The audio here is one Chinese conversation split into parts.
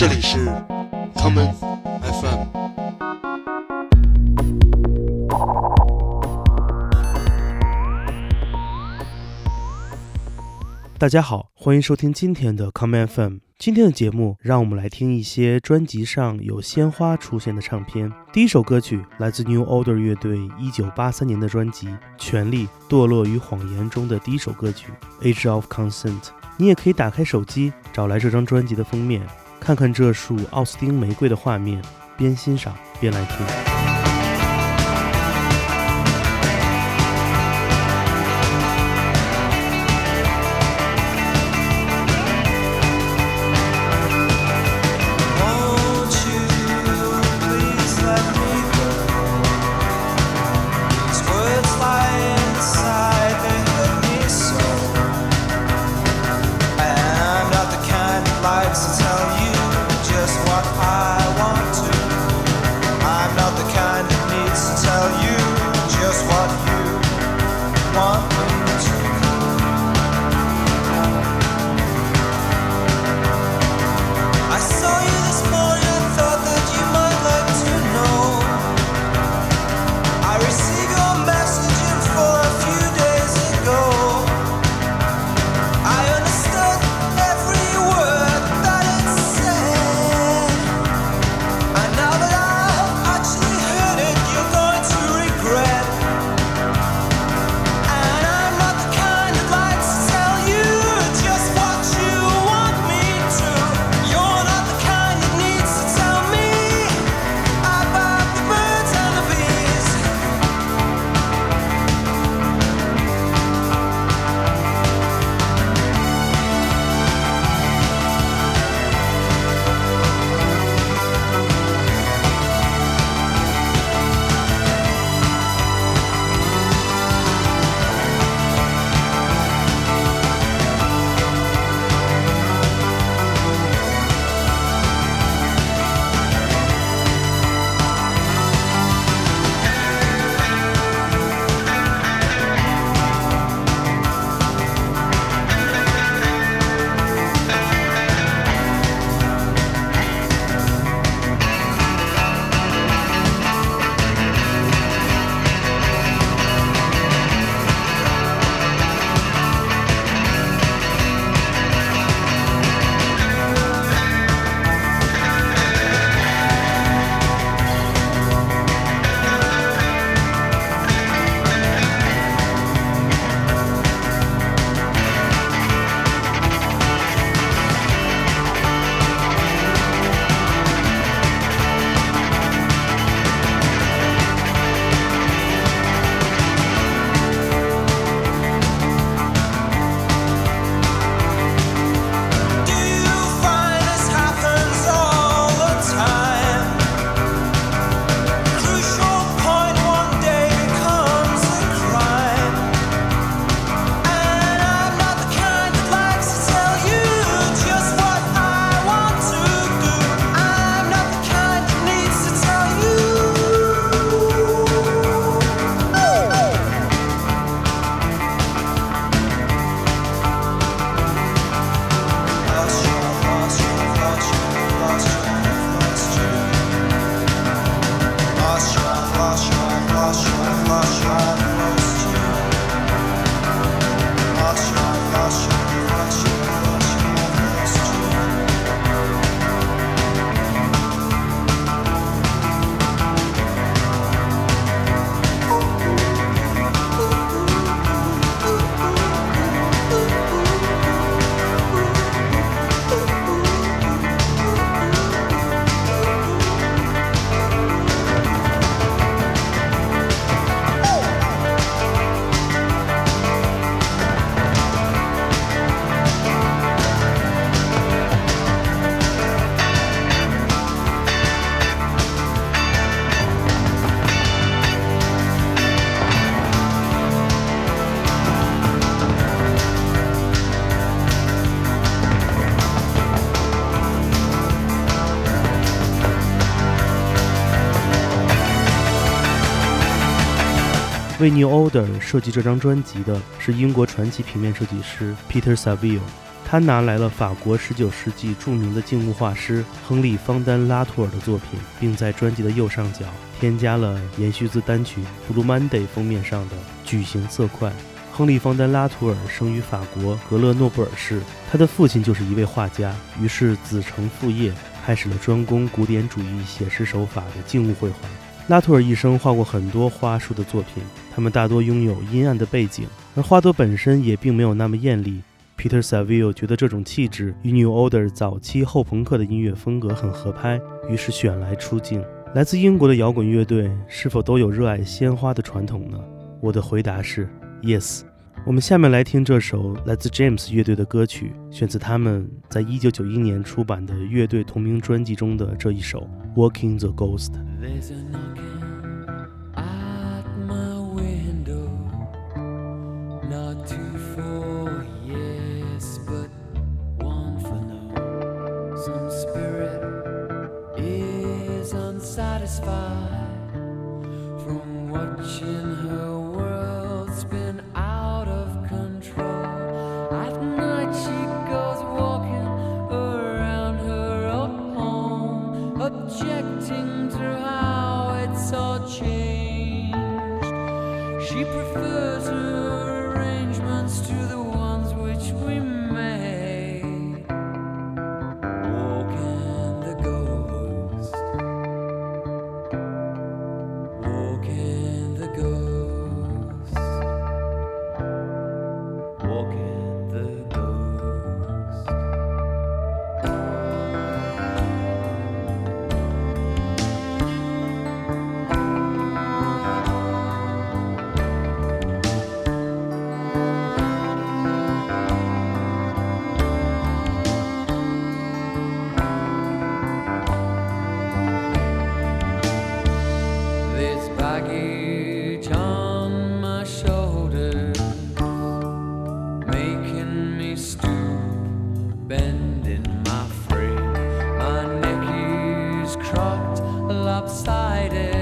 这里是 common FM。大家好，欢迎收听今天的 common FM。今天的节目，让我们来听一些专辑上有鲜花出现的唱片。第一首歌曲来自 New Order 乐队1983年的专辑《权力、堕落与谎言》中的第一首歌曲《Age of Consent》。你也可以打开手机，找来这张专辑的封面，看看这束奥斯汀玫瑰的画面，边欣赏边来听。为 New Order 设计这张专辑的是英国传奇平面设计师 Peter Saville，他拿来了法国19世纪著名的静物画师亨利·方丹·拉图尔的作品，并在专辑的右上角添加了延续自单曲《Blue Monday》封面上的矩形色块。亨利·方丹·拉图尔生于法国格勒诺布尔市，他的父亲就是一位画家，于是子承父业，开始了专攻古典主义写实手法的静物绘画。拉图尔一生画过很多花束的作品，他们大多拥有阴暗的背景，而花朵本身也并没有那么艳丽。Peter Saville 觉得这种气质与 New Order 早期后朋克的音乐风格很合拍，于是选来出镜。来自英国的摇滚乐队是否都有热爱鲜花的传统呢？我的回答是 Yes。我们下面来听这首来自 James 乐队的歌曲，选自他们在一九九一年出版的乐队同名专辑中的这一首《Walking the Ghost》。lopsided.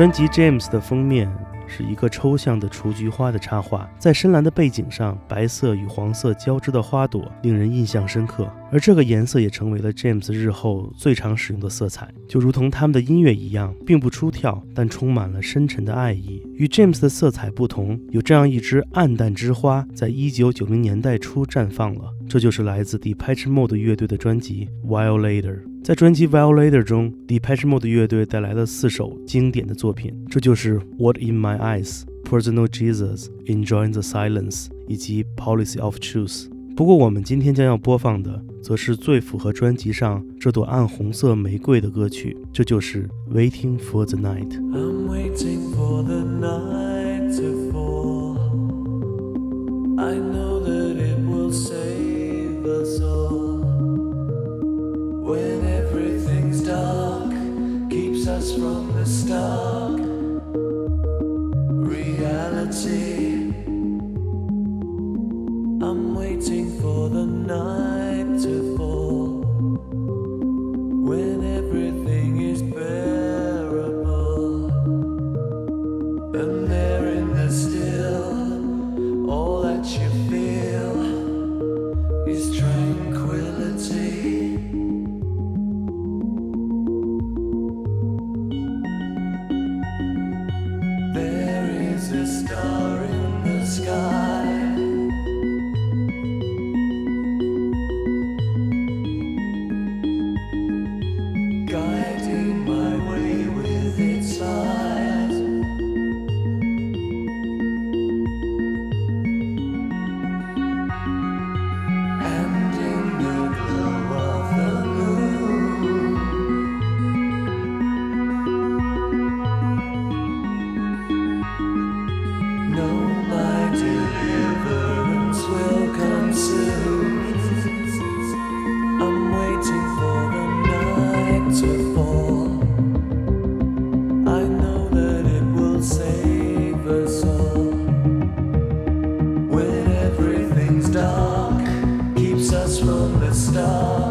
专辑《James》的封面。是一个抽象的雏菊花的插画，在深蓝的背景上，白色与黄色交织的花朵令人印象深刻。而这个颜色也成为了 James 日后最常使用的色彩，就如同他们的音乐一样，并不出挑，但充满了深沉的爱意。与 James 的色彩不同，有这样一支暗淡之花，在一九九零年代初绽放了，这就是来自 Depeche Mode 乐队的专辑《While Later》。在专辑《Violator》中，Depeche Mode 乐队带来了四首经典的作品，这就是《What in My Eyes》、《Personal Jesus》、《Enjoying the Silence》以及《Policy of Truth》。不过，我们今天将要播放的，则是最符合专辑上这朵暗红色玫瑰的歌曲，这就是《Waiting for the Night》。I'm waiting for the night to fall. I know that it will save us all. Dark, keeps us from the stark reality. I'm waiting for the night to fall. When everything is bearable. And from the stark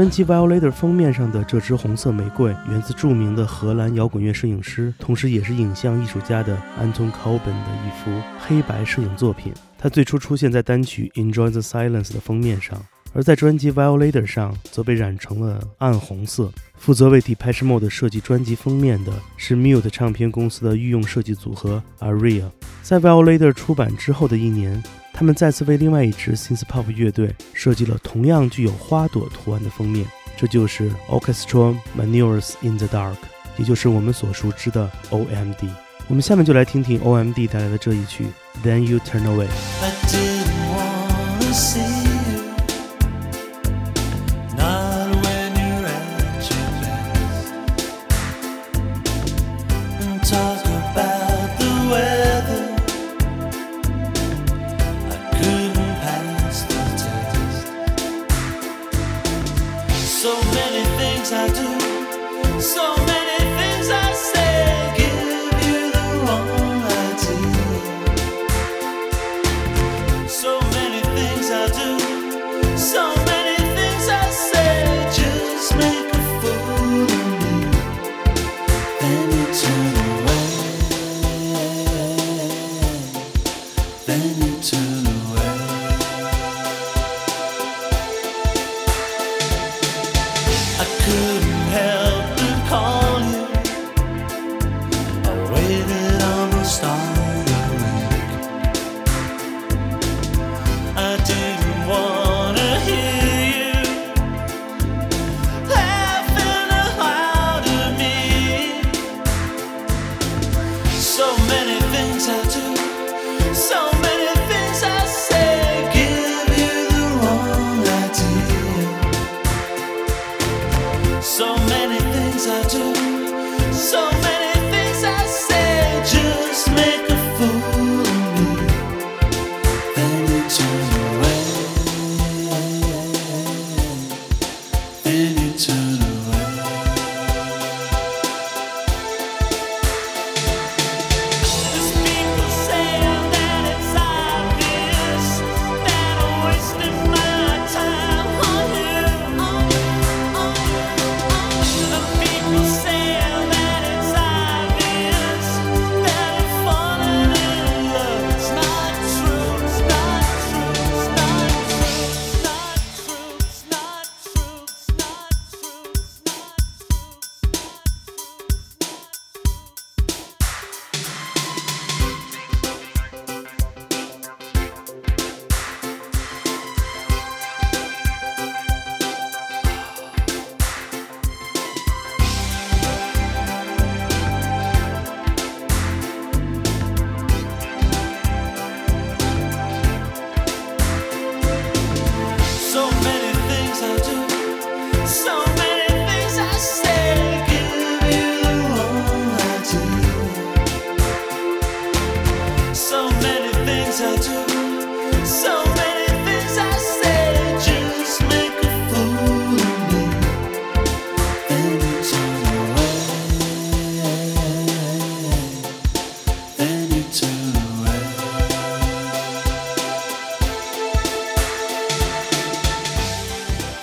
专辑《Violator》封面上的这支红色玫瑰源自著名的荷兰摇滚乐摄影师，同时也是影像艺术家的 Anton Coben 的一幅黑白摄影作品。它最初出现在单曲《Enjoy the Silence》的封面上，而在专辑《Violator》上则被染成了暗红色。负责为 Depeche Mode 设计专辑封面的是 Mute 唱片公司的御用设计组合 Aria。在《Violator》出版之后的一年。他们再次为另外一支 synth pop 乐队设计了同样具有花朵图案的封面，这就是 Orchestra Manures in the Dark，也就是我们所熟知的 OMD。我们下面就来听听 OMD 带来的这一曲 Then You Turn Away。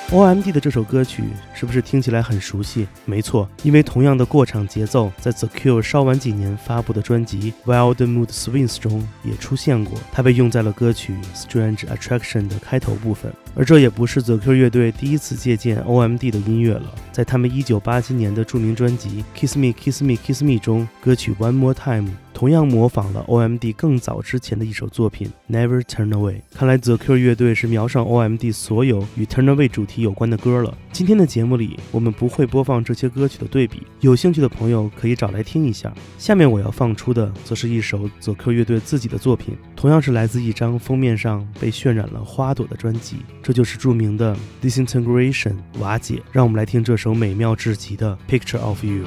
OMD 的这首歌曲是不是听起来很熟悉？没错，因为同样的过场节奏在 The Cure 稍晚几年发布的专辑《Wild Mood Swings》中也出现过，它被用在了歌曲《Strange Attraction》的开头部分。而这也不是 The Q 乐队第一次借鉴 OMD 的音乐了，在他们1987年的著名专辑《Kiss Me Kiss Me Kiss Me》中，歌曲《One More Time》。同样模仿了 OMD 更早之前的一首作品《Never Turn Away》。看来 The Q 乐队是瞄上 OMD 所有与 Turn Away 主题有关的歌了。今天的节目里，我们不会播放这些歌曲的对比，有兴趣的朋友可以找来听一下。下面我要放出的，则是一首 The Q 乐队自己的作品，同样是来自一张封面上被渲染了花朵的专辑，这就是著名的 Disintegration 瓦解。让我们来听这首美妙至极的《Picture of You》。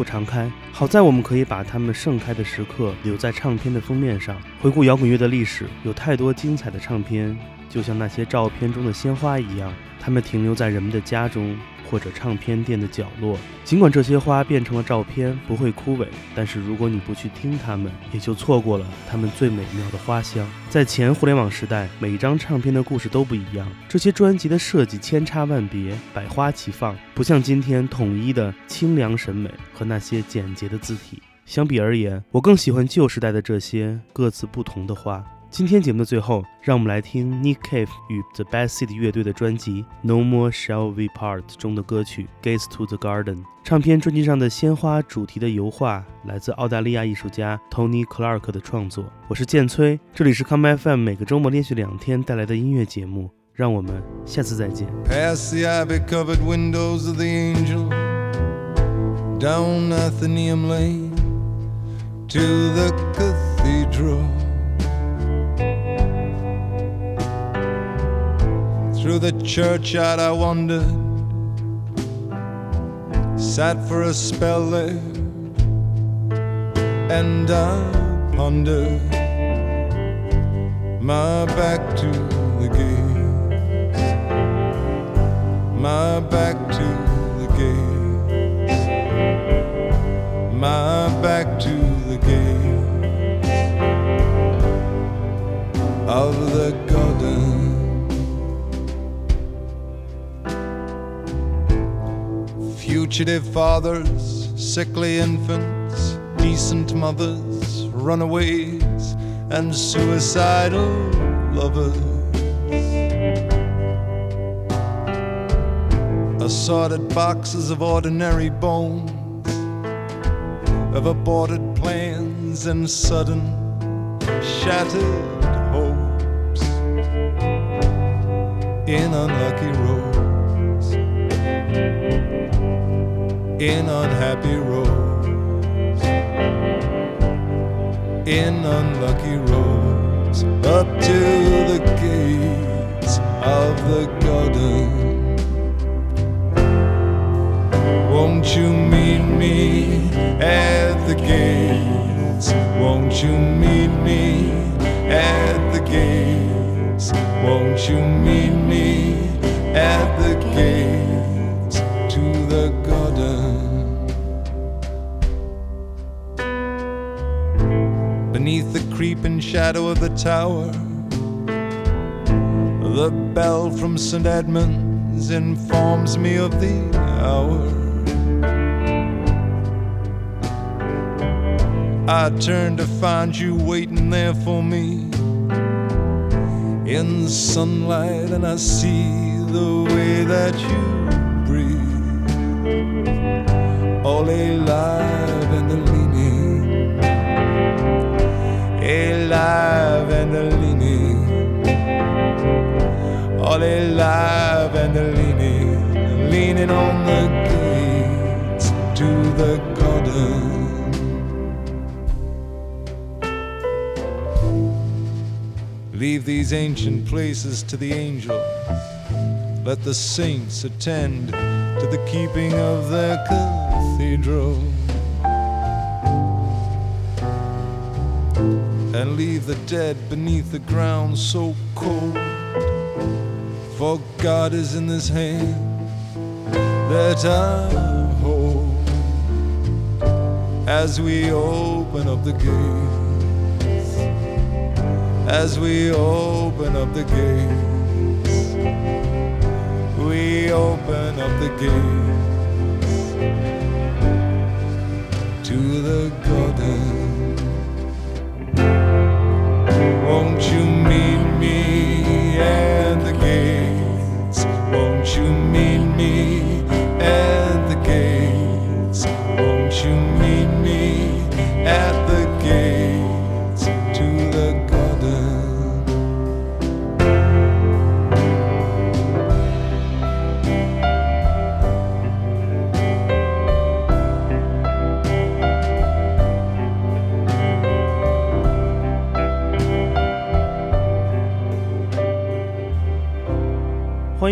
不常开。好在我们可以把它们盛开的时刻留在唱片的封面上。回顾摇滚乐的历史，有太多精彩的唱片，就像那些照片中的鲜花一样，它们停留在人们的家中。或者唱片店的角落，尽管这些花变成了照片，不会枯萎，但是如果你不去听它们，也就错过了它们最美妙的花香。在前互联网时代，每一张唱片的故事都不一样，这些专辑的设计千差万别，百花齐放，不像今天统一的清凉审美和那些简洁的字体。相比而言，我更喜欢旧时代的这些各自不同的花。今天节目的最后，让我们来听 Nick Cave 与 The Bad Seed 乐队的专辑《No More Shall We Part》中的歌曲《Gates to the Garden》。唱片专辑上的鲜花主题的油画来自澳大利亚艺术家 Tony Clark 的创作。我是建崔，这里是 Come FM 每个周末连续两天带来的音乐节目。让我们下次再见。Past the ivy covered windows of the angel, down Athenaeum Lane to the cathedral. Through the churchyard I wandered, sat for a spell there, and I pondered my back to the gates, my back to the gates, my back to the gates of the. Fugitive fathers, sickly infants, decent mothers, runaways, and suicidal lovers. Assorted boxes of ordinary bones, of aborted plans and sudden shattered hopes in unlucky roads in unhappy roads, in unlucky roads, up to the gates of the garden. Won't you meet me at the gates? Won't you meet me at the gates? Won't you meet me at the gates to the Beneath the creeping shadow of the tower, the bell from St. Edmund's informs me of the hour. I turn to find you waiting there for me in sunlight, and I see the way that you breathe, all alive leaning on the gates to the garden. Leave these ancient places to the angels. Let the saints attend to the keeping of their cathedral. And leave the dead beneath the ground so cold. For God is in this hand that I hold as we open up the gates as we open up the gates. We open up the gates to the garden.